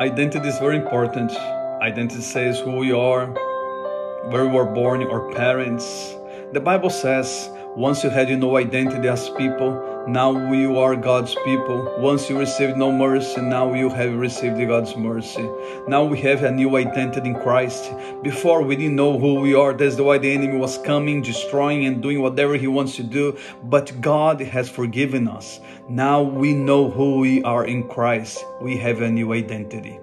Identity is very important. Identity says who we are, where we were born, our parents. The Bible says once you had your no identity as people, now you are God's people. Once you received no mercy, now you have received God's mercy. Now we have a new identity in Christ. Before we didn't know who we are. That's why the enemy was coming, destroying, and doing whatever he wants to do. But God has forgiven us. Now we know who we are in Christ. We have a new identity.